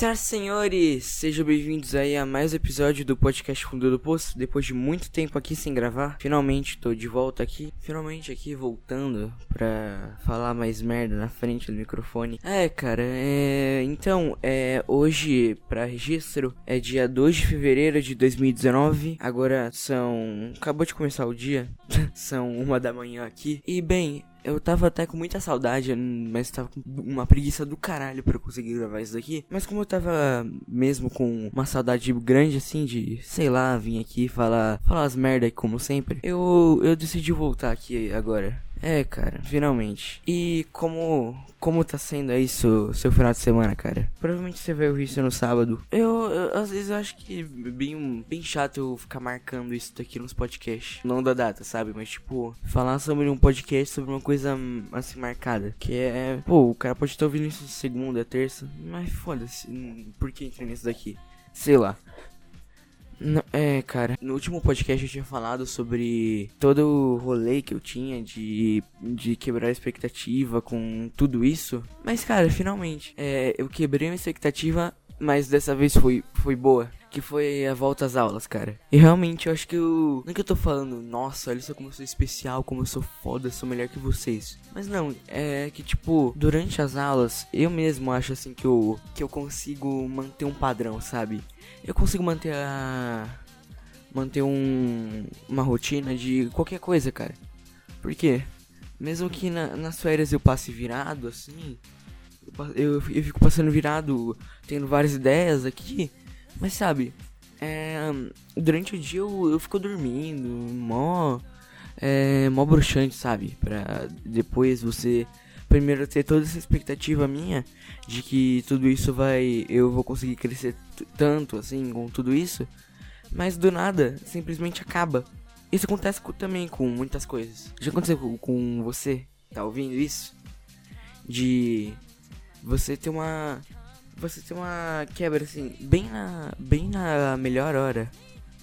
Senhoras e senhores, sejam bem-vindos aí a mais um episódio do podcast Fundo do Poço. Depois de muito tempo aqui sem gravar, finalmente tô de volta aqui. Finalmente aqui voltando pra falar mais merda na frente do microfone. É, cara, é. Então, é. Hoje, pra registro, é dia 2 de fevereiro de 2019. Agora são. Acabou de começar o dia. são uma da manhã aqui. E bem, eu tava até com muita saudade, mas tava com uma preguiça do caralho pra eu conseguir gravar isso daqui. Mas como eu tava mesmo com uma saudade grande assim de, sei lá, vir aqui falar, falar as merda como sempre, eu, eu decidi voltar aqui agora. É, cara, finalmente. E como como tá sendo aí seu, seu final de semana, cara? Provavelmente você vai ouvir isso no sábado. Eu, eu às vezes eu acho que é bem, bem chato eu ficar marcando isso daqui nos podcasts. Não da data, sabe? Mas tipo, falar sobre um podcast sobre uma coisa assim marcada. Que é. Pô, o cara pode estar ouvindo isso segunda, terça. Mas foda-se. Por que entrei nisso daqui? Sei lá. Não, é, cara, no último podcast eu tinha falado sobre todo o rolê que eu tinha de, de quebrar a expectativa com tudo isso. Mas, cara, finalmente, é, eu quebrei a expectativa, mas dessa vez foi, foi boa. Que foi a volta às aulas, cara. E realmente eu acho que eu. Não é que eu tô falando, nossa, olha só como eu sou especial, como eu sou foda, sou melhor que vocês. Mas não, é que tipo, durante as aulas, eu mesmo acho assim que eu, que eu consigo manter um padrão, sabe? eu consigo manter a. manter um, uma rotina de qualquer coisa, cara. Por quê? Mesmo que na, nas férias eu passe virado, assim. Eu, eu, eu, fico passando virado, tendo várias ideias aqui. Mas sabe, é, durante o dia eu, eu fico dormindo, mó. É, mó bruxante, sabe? Pra depois você primeiro ter toda essa expectativa minha de que tudo isso vai. Eu vou conseguir crescer tanto assim com tudo isso. Mas do nada, simplesmente acaba. Isso acontece com, também com muitas coisas. Já aconteceu com, com você? Tá ouvindo isso? De você ter uma. Você ter uma quebra assim, bem na. Bem na melhor hora.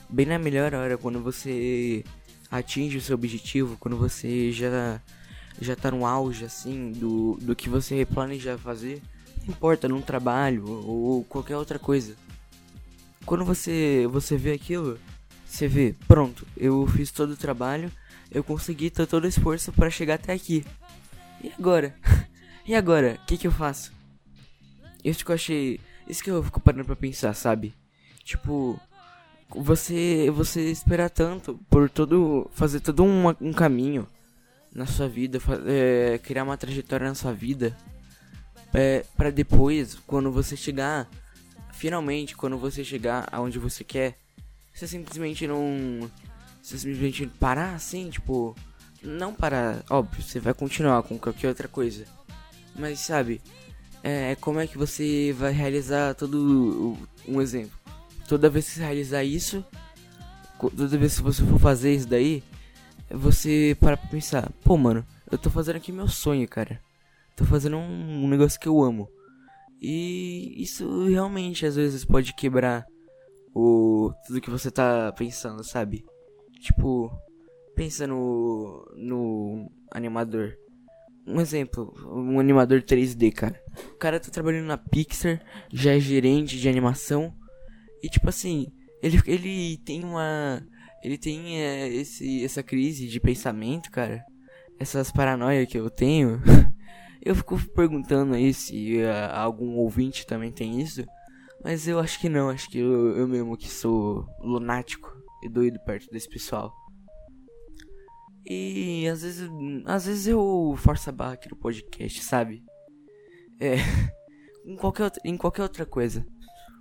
Bem na melhor hora, quando você atinge o seu objetivo, quando você já já tá no auge, assim, do, do que você planeja fazer, não importa, num trabalho ou qualquer outra coisa. Quando você, você vê aquilo, você vê, pronto, eu fiz todo o trabalho, eu consegui todo o esforço para chegar até aqui. E agora? e agora? O que, que eu faço? Isso que eu achei. Isso que eu fico parando pra pensar, sabe? Tipo, você você esperar tanto por todo. fazer todo um, um caminho na sua vida, é, criar uma trajetória na sua vida, é, para depois, quando você chegar, finalmente, quando você chegar aonde você quer, você simplesmente não, você simplesmente parar assim, tipo, não parar, óbvio, você vai continuar com qualquer outra coisa, mas sabe, é, como é que você vai realizar todo um exemplo? Toda vez que você realizar isso, toda vez que você for fazer isso daí, você para pra pensar, pô, mano, eu tô fazendo aqui meu sonho, cara. Tô fazendo um, um negócio que eu amo. E isso realmente às vezes pode quebrar o tudo que você tá pensando, sabe? Tipo, pensa no no animador. Um exemplo, um animador 3D, cara. O cara tá trabalhando na Pixar, já é gerente de animação e tipo assim, ele ele tem uma ele tem é, esse, essa crise de pensamento, cara. Essas paranoias que eu tenho. eu fico perguntando aí se uh, algum ouvinte também tem isso. Mas eu acho que não, acho que eu, eu mesmo que sou lunático e doido perto desse pessoal. E às vezes, às vezes eu forço a barra aqui no podcast, sabe? É. em, qualquer, em qualquer outra coisa.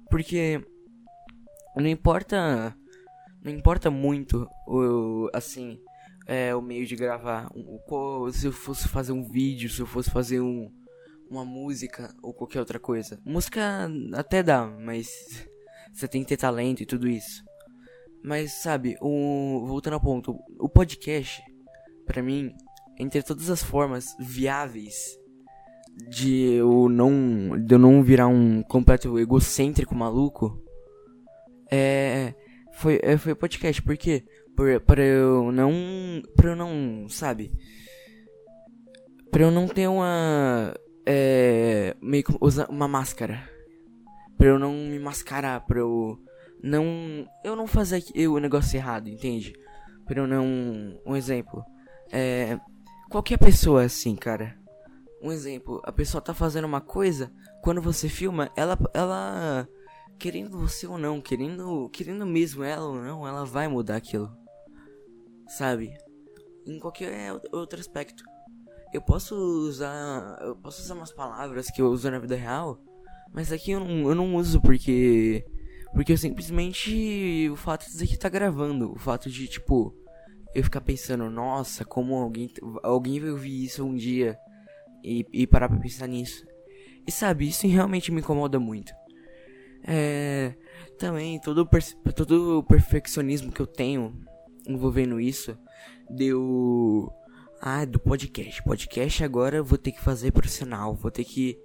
Porque não importa não importa muito o assim é, o meio de gravar. O, se eu fosse fazer um vídeo, se eu fosse fazer um, uma música ou qualquer outra coisa. Música até dá, mas você tem que ter talento e tudo isso. Mas sabe, o, voltando ao ponto, o podcast, para mim, entre todas as formas viáveis de eu não, de eu não virar um completo egocêntrico maluco, é foi, é, foi podcast, por quê? Por, pra eu não. Pra eu não. Sabe? Pra eu não ter uma. É. Meio que usar uma máscara. Pra eu não me mascarar, pra eu não. Eu não fazer o negócio errado, entende? Pra eu não. Um exemplo. É. Qualquer pessoa é assim, cara. Um exemplo, a pessoa tá fazendo uma coisa, quando você filma, ela. ela querendo você ou não, querendo. Querendo mesmo ela ou não, ela vai mudar aquilo. Sabe? Em qualquer outro aspecto. Eu posso usar. Eu posso usar umas palavras que eu uso na vida real. Mas aqui eu não, eu não uso porque. Porque eu simplesmente. O fato de aqui tá gravando. O fato de, tipo. Eu ficar pensando, nossa, como alguém. Alguém vai ouvir isso um dia. E, e parar pra pensar nisso. E sabe, isso realmente me incomoda muito. É. Também, todo, todo o perfeccionismo que eu tenho envolvendo isso deu ah, do podcast. Podcast agora eu vou ter que fazer profissional. Vou ter que.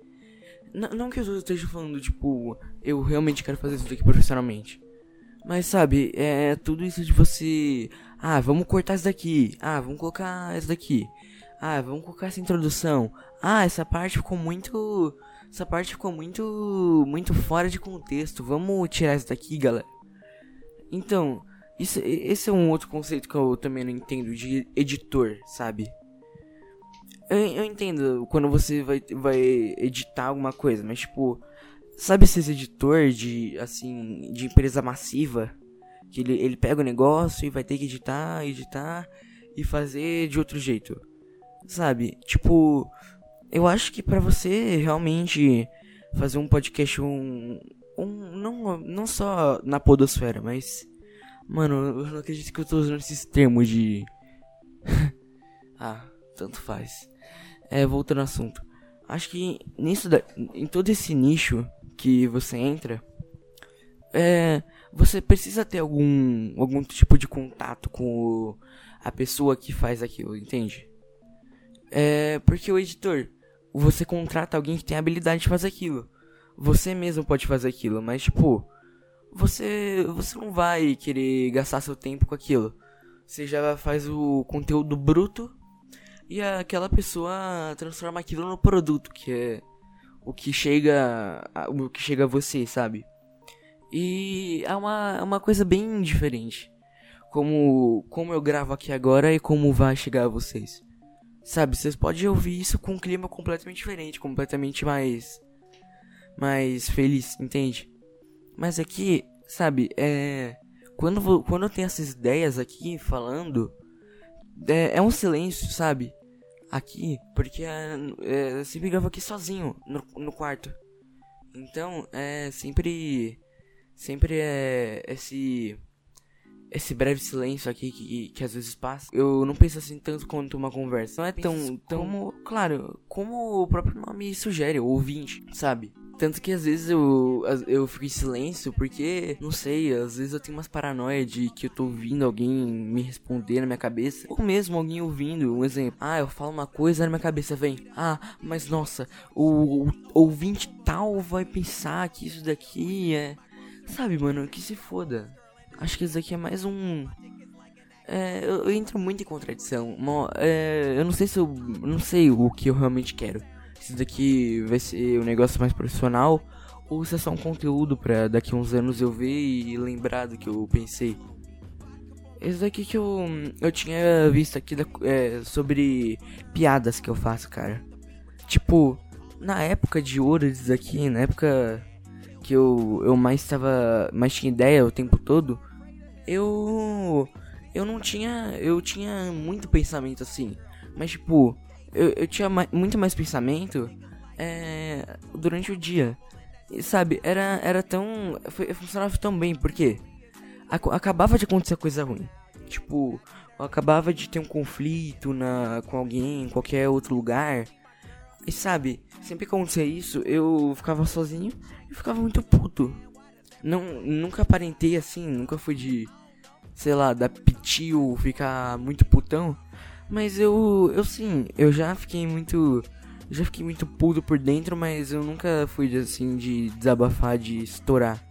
N não que eu esteja falando, tipo, eu realmente quero fazer isso daqui profissionalmente. Mas sabe, é tudo isso de você. Ah, vamos cortar isso daqui. Ah, vamos colocar isso daqui. Ah, vamos colocar essa introdução. Ah, essa parte ficou muito. Essa parte ficou muito. Muito fora de contexto. Vamos tirar isso daqui, galera. Então, isso, esse é um outro conceito que eu também não entendo de editor, sabe? Eu, eu entendo quando você vai, vai editar alguma coisa, mas tipo, sabe esses editor de assim, de empresa massiva? Que ele, ele pega o negócio e vai ter que editar, editar e fazer de outro jeito. Sabe? Tipo, eu acho que para você realmente fazer um podcast um, um não não só na podosfera, mas Mano, eu não acredito que eu tô usando esses termos de. ah, tanto faz. É, voltando ao assunto. Acho que nisso da... em todo esse nicho que você entra, é, você precisa ter algum algum tipo de contato com o, a pessoa que faz aquilo, entende? É, porque o editor, você contrata alguém que tem a habilidade de fazer aquilo. Você mesmo pode fazer aquilo, mas tipo, você você não vai querer gastar seu tempo com aquilo. Você já faz o conteúdo bruto e aquela pessoa transforma aquilo no produto, que é o que chega o que chega a você, sabe? E é uma, é uma coisa bem diferente. Como, como eu gravo aqui agora e como vai chegar a vocês. Sabe, vocês podem ouvir isso com um clima completamente diferente, completamente mais mais feliz, entende? Mas aqui, sabe, é. Quando, quando eu tenho essas ideias aqui falando, é, é um silêncio, sabe? Aqui, porque é, é, eu sempre gravo aqui sozinho, no, no quarto. Então, é sempre. Sempre é esse. Esse breve silêncio aqui que, que às vezes passa. Eu não penso assim tanto quanto uma conversa. Não é tão. tão como, claro, como o próprio nome sugere, o ouvinte, sabe? Tanto que às vezes eu, eu fico em silêncio porque, não sei, às vezes eu tenho umas paranoia de que eu tô ouvindo alguém me responder na minha cabeça. Ou mesmo alguém ouvindo, um exemplo. Ah, eu falo uma coisa na minha cabeça vem. Ah, mas nossa, o, o ouvinte tal vai pensar que isso daqui é. Sabe, mano, que se foda. Acho que isso daqui é mais um. É, eu, eu entro muito em contradição. É, eu não sei se eu. Não sei o que eu realmente quero se daqui vai ser um negócio mais profissional ou se é só um conteúdo pra daqui uns anos eu ver e lembrar do que eu pensei. Esse daqui que eu, eu tinha visto aqui da, é, sobre piadas que eu faço, cara. Tipo, na época de ouro aqui, na época que eu, eu mais tava. mais tinha ideia o tempo todo, eu. Eu não tinha. Eu tinha muito pensamento assim. Mas tipo, eu, eu tinha mais, muito mais pensamento é, durante o dia. E, sabe, era, era tão. Foi, funcionava tão bem, porque acabava de acontecer coisa ruim. Tipo, eu acabava de ter um conflito na, com alguém em qualquer outro lugar. E sabe, sempre que acontecia isso, eu ficava sozinho e ficava muito puto. Não, nunca aparentei assim, nunca fui de, sei lá, da pitio ficar muito putão. Mas eu, eu sim, eu já fiquei muito, já fiquei muito puto por dentro, mas eu nunca fui assim de desabafar, de estourar.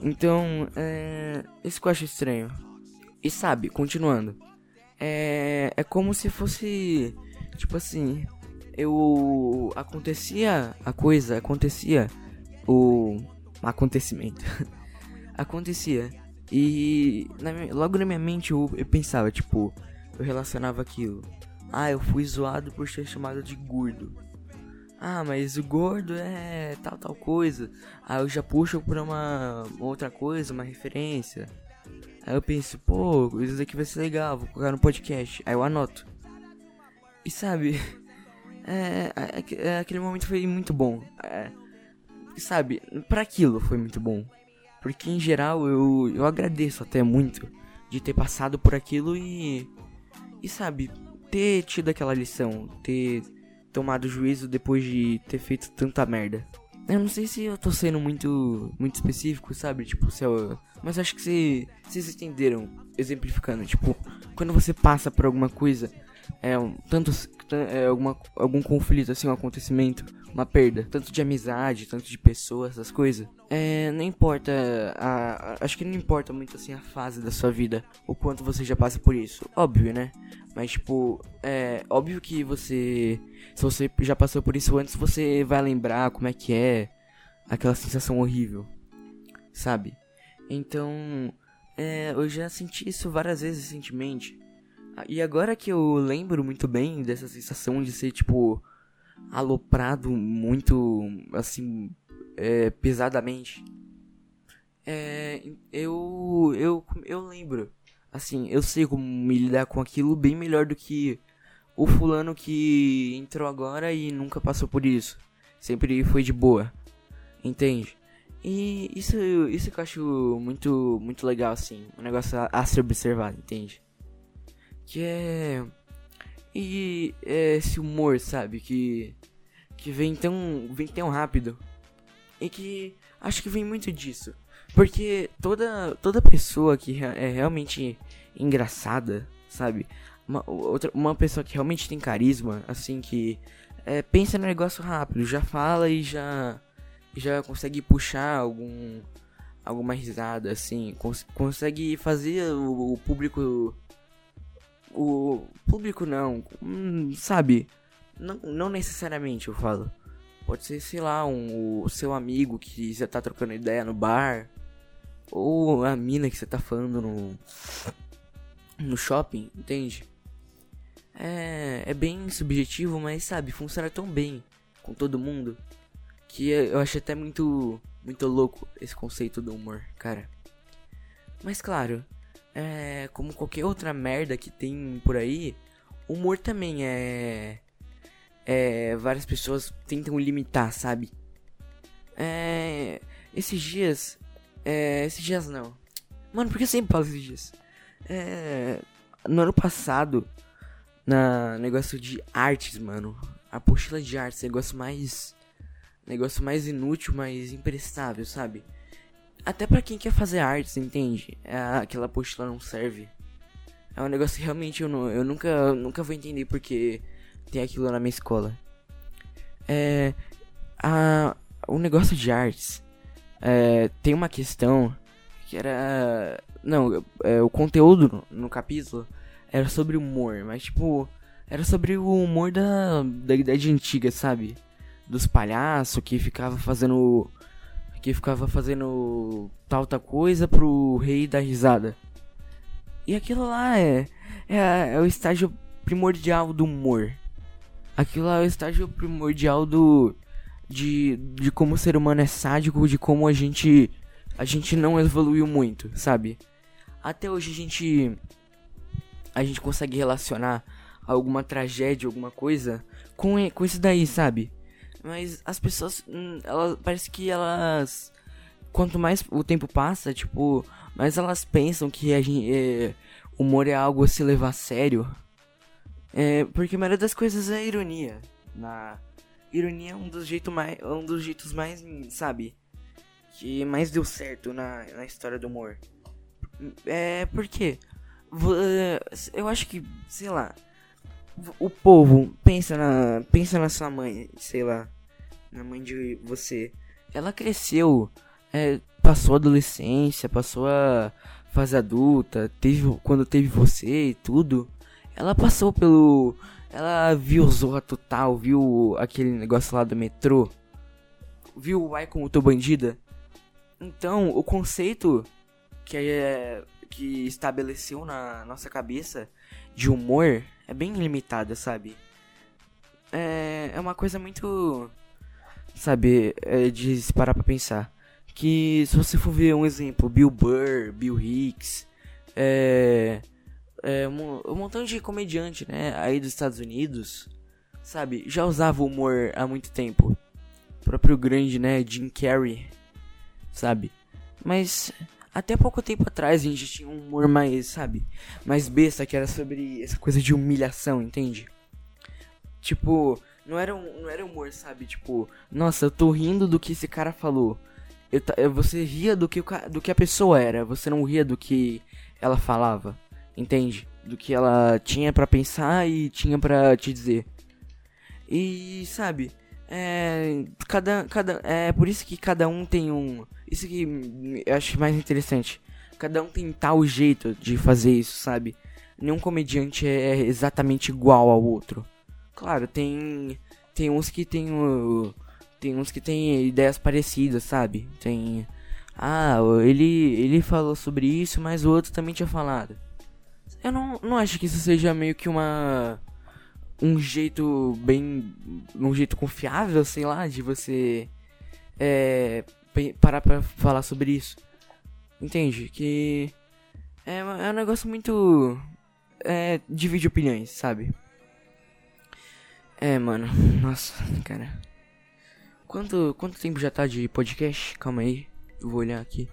Então, é, isso que eu acho estranho. E sabe, continuando, é, é como se fosse, tipo assim, eu acontecia a coisa, acontecia o acontecimento. Acontecia. E na logo na minha mente eu, eu pensava, tipo, eu relacionava aquilo. Ah, eu fui zoado por ser chamado de gordo. Ah, mas o gordo é tal, tal coisa. Aí eu já puxo pra uma outra coisa, uma referência. Aí eu penso, pô, isso daqui vai ser legal, vou colocar no podcast. Aí eu anoto. E sabe, é, é, é, aquele momento foi muito bom. É, sabe, para aquilo foi muito bom. Porque em geral eu, eu agradeço até muito de ter passado por aquilo e. E sabe, ter tido aquela lição, ter tomado juízo depois de ter feito tanta merda. Eu não sei se eu tô sendo muito muito específico, sabe? Tipo, se eu, mas acho que se, vocês entenderam exemplificando, tipo, quando você passa por alguma coisa, é um, tanto é, alguma, algum conflito assim, um acontecimento, uma perda, tanto de amizade, tanto de pessoas, essas coisas. É, não importa, a, a, acho que não importa muito assim a fase da sua vida, o quanto você já passa por isso. Óbvio, né? Mas tipo, é óbvio que você, se você já passou por isso antes, você vai lembrar como é que é aquela sensação horrível, sabe? Então, é, eu já senti isso várias vezes recentemente. E agora que eu lembro muito bem dessa sensação de ser tipo aloprado muito assim é, pesadamente. É, eu, eu, eu lembro. Assim, eu sei como me lidar com aquilo bem melhor do que o fulano que entrou agora e nunca passou por isso. Sempre foi de boa. Entende? E isso, isso que eu acho muito, muito legal, assim. Um negócio a, a ser observado, entende? Que é. E é esse humor, sabe? Que. Que vem tão. Vem tão rápido e que acho que vem muito disso. Porque toda, toda pessoa que é realmente engraçada, sabe? Uma, outra, uma pessoa que realmente tem carisma, assim, que é, pensa no negócio rápido, já fala e já, já consegue puxar algum, alguma risada, assim, cons consegue fazer o, o, público. O público não, hum, sabe? Não, não necessariamente eu falo. Pode ser, sei lá, um, o seu amigo que você tá trocando ideia no bar. Ou a mina que você tá falando no. No shopping, entende? É, é bem subjetivo, mas sabe, funciona tão bem com todo mundo. Que eu acho até muito. Muito louco esse conceito do humor, cara. Mas claro, é, como qualquer outra merda que tem por aí, humor também é é, várias pessoas tentam limitar, sabe? É, esses dias. É, esses dias não. Mano, por que eu sempre falo esses dias? É, no ano passado, na negócio de artes, mano. A apostila de artes, negócio mais. Negócio mais inútil, mais imprestável, sabe? Até para quem quer fazer artes, entende? É, aquela apostila não serve. É um negócio que realmente eu, não, eu nunca, nunca vou entender porque tem aquilo na minha escola. É. A, o negócio de artes. É, tem uma questão que era. Não, é, o conteúdo no, no capítulo era sobre humor, mas tipo. Era sobre o humor da, da idade antiga, sabe? Dos palhaços que ficava fazendo. Que ficava fazendo tal tal coisa pro rei dar risada. E aquilo lá é, é, é o estágio primordial do humor. Aquilo é o estágio primordial do. De, de como o ser humano é sádico, de como a gente. A gente não evoluiu muito, sabe? Até hoje a gente. A gente consegue relacionar alguma tragédia, alguma coisa com, com isso daí, sabe? Mas as pessoas. Hum, elas, parece que elas. Quanto mais o tempo passa, tipo. Mais elas pensam que a gente. É, humor é algo a se levar a sério é, porque a maioria das coisas é ironia. Na ironia é um dos jeitos mais, um dos jeitos mais, sabe, que mais deu certo na, na história do humor. É porque eu acho que, sei lá, o povo pensa na pensa na sua mãe, sei lá, na mãe de você. Ela cresceu, é, passou a adolescência, passou a fase adulta, teve quando teve você e tudo. Ela passou pelo. Ela viu Zorra Total, viu aquele negócio lá do metrô. Viu o Ai como tô bandida. Então, o conceito que é que estabeleceu na nossa cabeça de humor é bem limitado, sabe? É, é uma coisa muito. Sabe, é de se parar pra pensar. Que se você for ver um exemplo, Bill Burr, Bill Hicks, é, é um, um montão de comediante, né, aí dos Estados Unidos, sabe, já usava humor há muito tempo. O próprio grande, né, Jim Carrey, sabe? Mas até pouco tempo atrás a gente tinha um humor mais, sabe, mais besta, que era sobre essa coisa de humilhação, entende? Tipo, não era, um, não era humor, sabe? Tipo, nossa, eu tô rindo do que esse cara falou. Eu, você ria do que, do que a pessoa era, você não ria do que ela falava, entende? Do que ela tinha para pensar e tinha para te dizer. E, sabe, é, cada, cada, é por isso que cada um tem um. Isso que eu acho mais interessante. Cada um tem tal jeito de fazer isso, sabe? Nenhum comediante é exatamente igual ao outro. Claro, tem. Tem uns que tem. Uh, tem uns que tem ideias parecidas, sabe? Tem. Ah, ele, ele falou sobre isso, mas o outro também tinha falado. Eu não, não acho que isso seja meio que uma um jeito bem. um jeito confiável, sei lá, de você é, parar pra falar sobre isso. Entende? Que é, é um negócio muito. É, divide opiniões, sabe? É, mano. Nossa, cara. Quanto, quanto tempo já tá de podcast? Calma aí. Eu vou olhar aqui.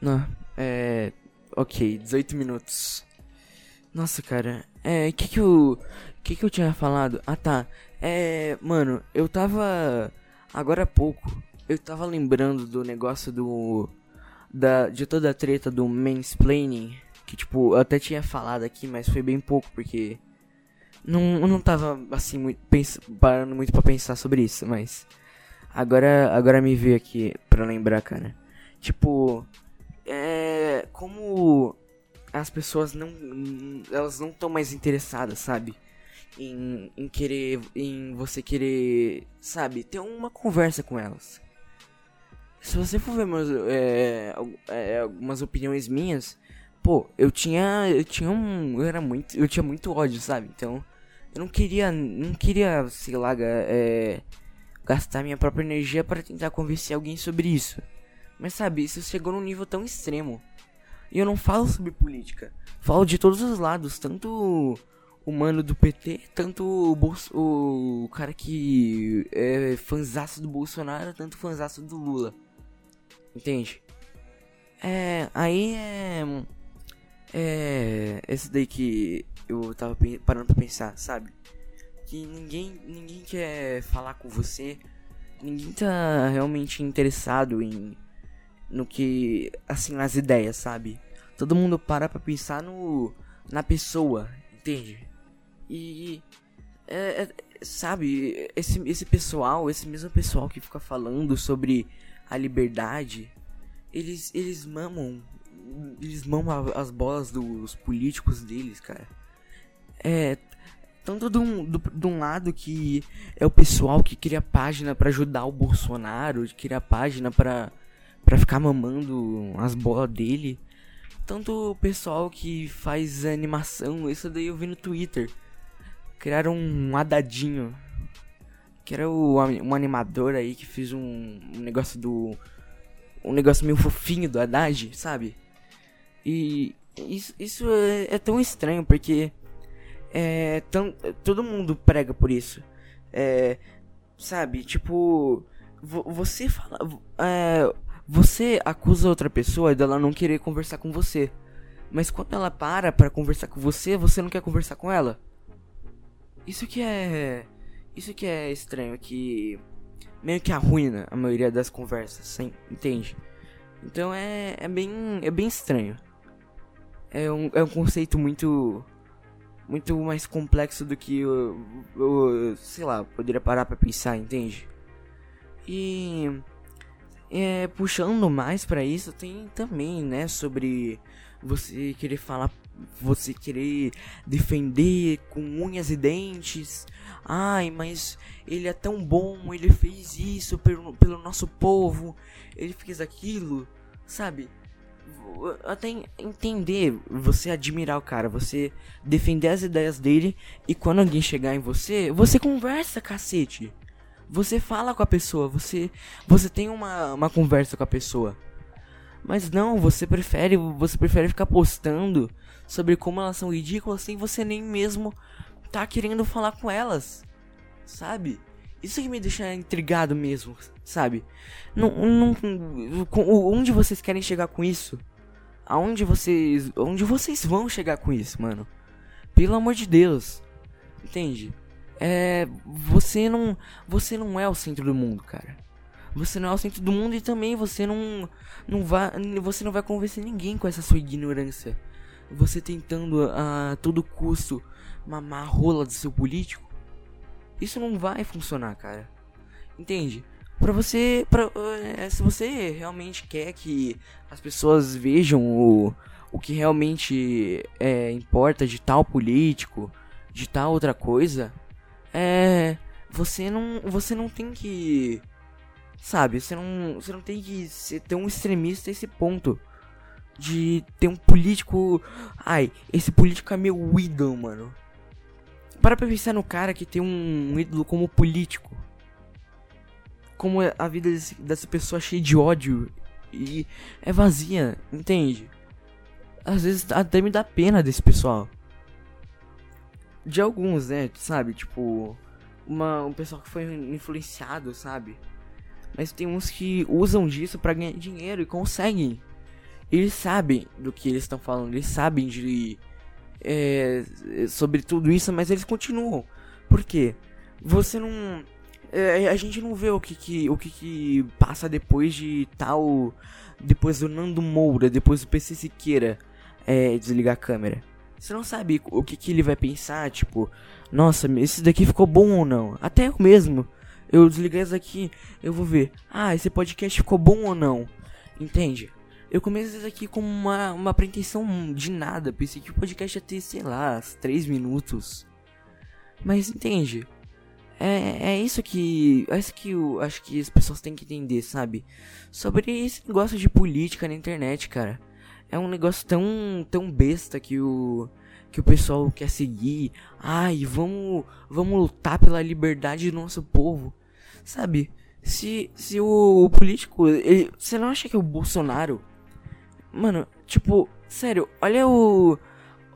Não, é. Ok, 18 minutos. Nossa, cara. É, que que eu que que eu tinha falado? Ah, tá. É, mano, eu tava agora há pouco, eu tava lembrando do negócio do da de toda a treta do mansplaining, que tipo, eu até tinha falado aqui, mas foi bem pouco porque não não tava assim muito pens, parando muito para pensar sobre isso, mas agora agora me veio aqui para lembrar, cara. Tipo, é como as pessoas não elas não estão mais interessadas, sabe? em, em querer, em você querer, sabe, ter uma conversa com elas. Se você for ver meus, é, é, algumas opiniões minhas, pô, eu tinha, eu tinha um, eu era muito, eu tinha muito ódio, sabe? Então, eu não queria, não queria, sei lá, é, gastar minha própria energia para tentar convencer alguém sobre isso. Mas sabe, isso chegou num nível tão extremo. E eu não falo sobre política. Falo de todos os lados, tanto o mano do PT, tanto o, Bolso, o cara que é fanzaço do Bolsonaro, tanto fanzaço do Lula. Entende? É, aí é. É. Esse daí que eu tava parando pra pensar, sabe? Que ninguém, ninguém quer falar com você, ninguém tá realmente interessado em. No que. Assim, nas ideias, sabe? Todo mundo para pra pensar no. Na pessoa, entende? E. É, é, sabe, esse, esse pessoal, esse mesmo pessoal que fica falando sobre a liberdade, eles, eles mamam. Eles mamam as bolas dos políticos deles, cara. É. Tanto de um, do, de um lado que é o pessoal que cria página para ajudar o Bolsonaro, que cria página para pra ficar mamando as bolas dele. Tanto o pessoal que faz animação, isso daí eu vi no Twitter criaram um Adadinho. Que era o, um animador aí que fez um, um negócio do. Um negócio meio fofinho do Haddad, sabe? E isso, isso é, é, tão estranho porque. É, tão, todo mundo prega por isso. É, sabe? Tipo. Você fala. É, você acusa outra pessoa dela não querer conversar com você. Mas quando ela para para conversar com você, você não quer conversar com ela. Isso que é. Isso que é estranho, que meio que arruina a maioria das conversas, sem, entende? Então é, é bem é bem estranho. É um, é um conceito muito muito mais complexo do que eu, eu sei lá, poderia parar para pensar, entende? E é, puxando mais para isso, tem também, né, sobre você querer falar você querer defender com unhas e dentes. Ai, mas ele é tão bom, ele fez isso pelo, pelo nosso povo, ele fez aquilo, sabe? Até entender, você admirar o cara, você defender as ideias dele e quando alguém chegar em você, você conversa, cacete. Você fala com a pessoa, você você tem uma, uma conversa com a pessoa. Mas não, você prefere, você prefere ficar postando sobre como elas são ridículas sem você nem mesmo tá querendo falar com elas. Sabe? Isso que me deixa intrigado mesmo, sabe? Não, não, onde vocês querem chegar com isso? Aonde vocês, onde vocês vão chegar com isso, mano? Pelo amor de Deus. Entende? É, você não, você não é o centro do mundo, cara. Você não é o centro do mundo e também você não, não vai, você não vai convencer ninguém com essa sua ignorância. Você tentando a todo custo mamar a rola do seu político, isso não vai funcionar, cara. Entende? Pra você, pra, é, se você realmente quer que as pessoas vejam o, o que realmente é, importa de tal político, de tal outra coisa, é você não você não tem que sabe você não você não tem que ser tão extremista a esse ponto de ter um político ai esse político é meu ídolo mano para pra pensar no cara que tem um ídolo como político como a vida desse, dessa pessoa cheia de ódio e é vazia entende às vezes até me dá pena desse pessoal de alguns, né? Sabe? Tipo, uma, um pessoal que foi influenciado, sabe? Mas tem uns que usam disso para ganhar dinheiro e conseguem. Eles sabem do que eles estão falando, eles sabem de é, sobre tudo isso, mas eles continuam. Por quê? Você não é, a gente não vê o que, que o que, que passa depois de tal depois do Nando Moura, depois do PC Siqueira é, desligar a câmera. Você não sabe o que, que ele vai pensar, tipo, nossa, esse daqui ficou bom ou não. Até eu mesmo. Eu desliguei isso aqui, eu vou ver. Ah, esse podcast ficou bom ou não. Entende? Eu comecei isso aqui com uma, uma pretensão de nada. Pensei que o podcast ia ter, sei lá, 3 minutos. Mas entende? É, é isso que. É isso que eu acho que as pessoas têm que entender, sabe? Sobre esse negócio de política na internet, cara é um negócio tão, tão besta que o que o pessoal quer seguir. Ai, vamos, vamos lutar pela liberdade do nosso povo. Sabe? Se, se o, o político, ele, você não acha que o Bolsonaro, mano, tipo, sério, olha o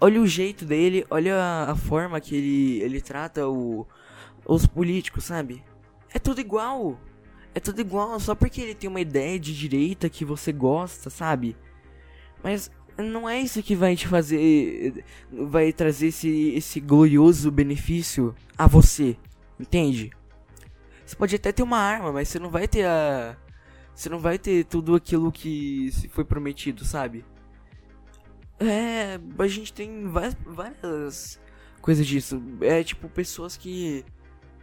olha o jeito dele, olha a, a forma que ele ele trata o os políticos, sabe? É tudo igual. É tudo igual, só porque ele tem uma ideia de direita que você gosta, sabe? Mas não é isso que vai te fazer. Vai trazer esse, esse glorioso benefício a você. Entende? Você pode até ter uma arma, mas você não vai ter a. Você não vai ter tudo aquilo que foi prometido, sabe? É. A gente tem várias, várias coisas disso. É tipo pessoas que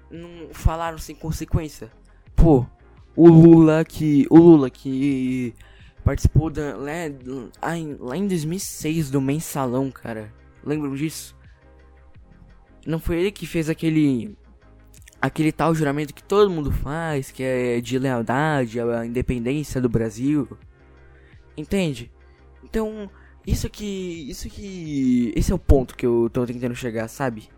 não falaram sem consequência. Pô, o Lula que. O Lula que participou da, lá, lá em 2006 do Mensalão, cara. Lembram disso? Não foi ele que fez aquele aquele tal juramento que todo mundo faz, que é de lealdade à independência do Brasil. Entende? Então, isso que isso que esse é o ponto que eu tô tentando chegar, sabe?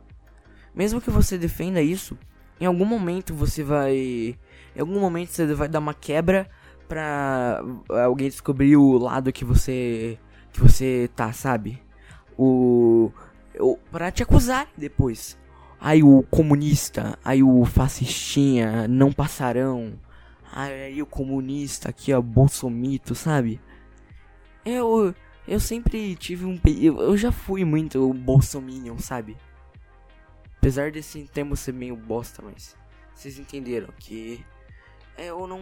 Mesmo que você defenda isso, em algum momento você vai em algum momento você vai dar uma quebra pra alguém descobrir o lado que você que você tá, sabe? O, o para te acusar depois. Aí o comunista, aí o fascistinha, não passarão. Aí o comunista aqui, ó, bolsomito, sabe? Eu eu sempre tive um eu, já fui muito bolsominion, sabe? Apesar desse termo ser meio bosta, mas vocês entenderam que eu não.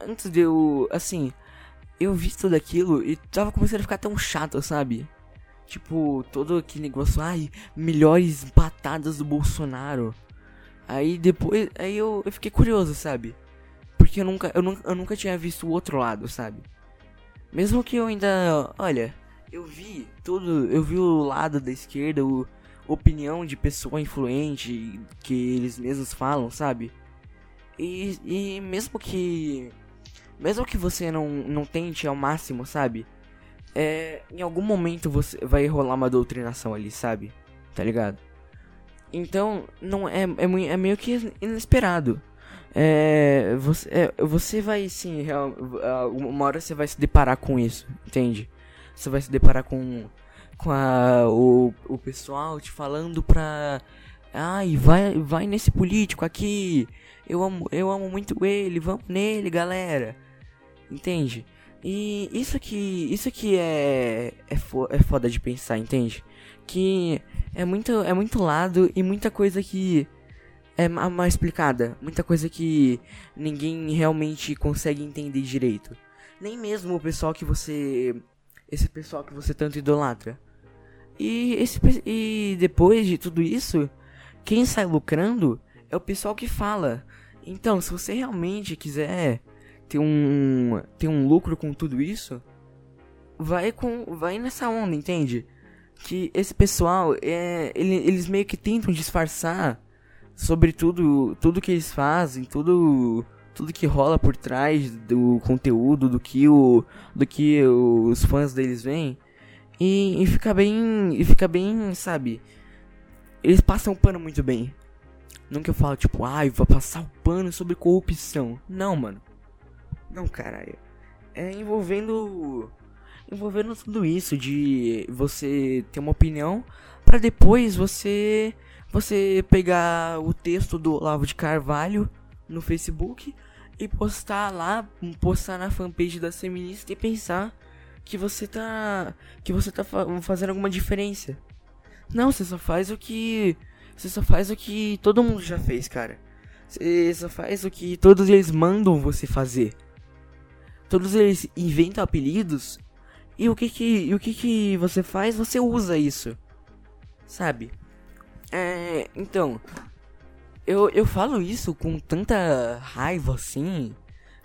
Antes de eu. Assim. Eu vi tudo aquilo e tava começando a ficar tão chato, sabe? Tipo, todo aquele negócio. Ai, melhores patadas do Bolsonaro. Aí depois. Aí eu, eu fiquei curioso, sabe? Porque eu nunca, eu, nunca, eu nunca tinha visto o outro lado, sabe? Mesmo que eu ainda. Olha, eu vi tudo, eu vi o lado da esquerda, o opinião de pessoa influente que eles mesmos falam, sabe? E, e mesmo que mesmo que você não, não tente ao máximo, sabe? É, em algum momento você vai rolar uma doutrinação ali, sabe? Tá ligado? Então, não é, é, é meio que inesperado. É, você, é, você vai sim, real, uma hora você vai se deparar com isso, entende? Você vai se deparar com, com a, o, o pessoal te falando pra. Ai, vai, vai nesse político aqui. Eu amo, eu amo muito ele, vamos nele, galera. Entende? E isso que isso que é é, fo é foda de pensar, entende? Que é muito é muito lado e muita coisa que é mal explicada, muita coisa que ninguém realmente consegue entender direito. Nem mesmo o pessoal que você esse pessoal que você tanto idolatra. E esse e depois de tudo isso, quem sai lucrando é o pessoal que fala. Então, se você realmente quiser ter um ter um lucro com tudo isso, vai com vai nessa onda, entende? Que esse pessoal é ele, eles meio que tentam disfarçar sobre tudo tudo que eles fazem, tudo tudo que rola por trás do conteúdo, do que o do que os fãs deles veem. E, e fica bem, e fica bem, sabe? Eles passam o pano muito bem. Nunca eu falo tipo, ai, ah, vou passar o pano sobre corrupção. Não, mano. Não, caralho. É envolvendo. Envolvendo tudo isso de você ter uma opinião para depois você você pegar o texto do Olavo de Carvalho no Facebook e postar lá, postar na fanpage da feminista e pensar que você tá que você tá fazendo alguma diferença. Não, você só faz o que você só faz o que todo mundo já fez, cara. Você só faz o que todos eles mandam você fazer. Todos eles inventam apelidos e o que que, o que, que você faz? Você usa isso. Sabe? É, então, eu, eu falo isso com tanta raiva assim,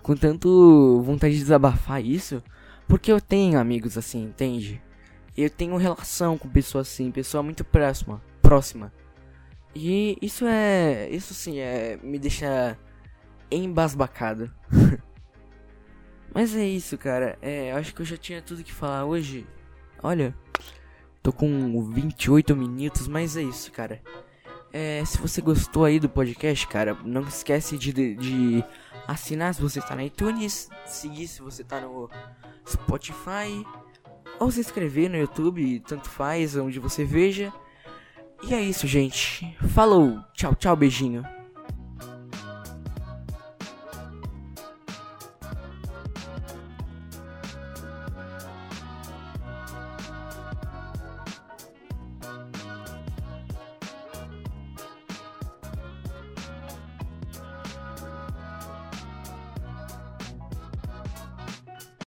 com tanto vontade de desabafar isso, porque eu tenho amigos assim, entende? Eu tenho relação com pessoas assim, pessoa muito próxima, próxima. E isso é, isso sim é me deixa embasbacado. Mas é isso, cara. É, acho que eu já tinha tudo que falar hoje. Olha, tô com 28 minutos, mas é isso, cara. É, se você gostou aí do podcast, cara, não esquece de, de, assinar se você tá na iTunes, seguir se você tá no Spotify, ou se inscrever no YouTube, tanto faz, onde você veja. E é isso, gente. Falou, tchau, tchau, beijinho.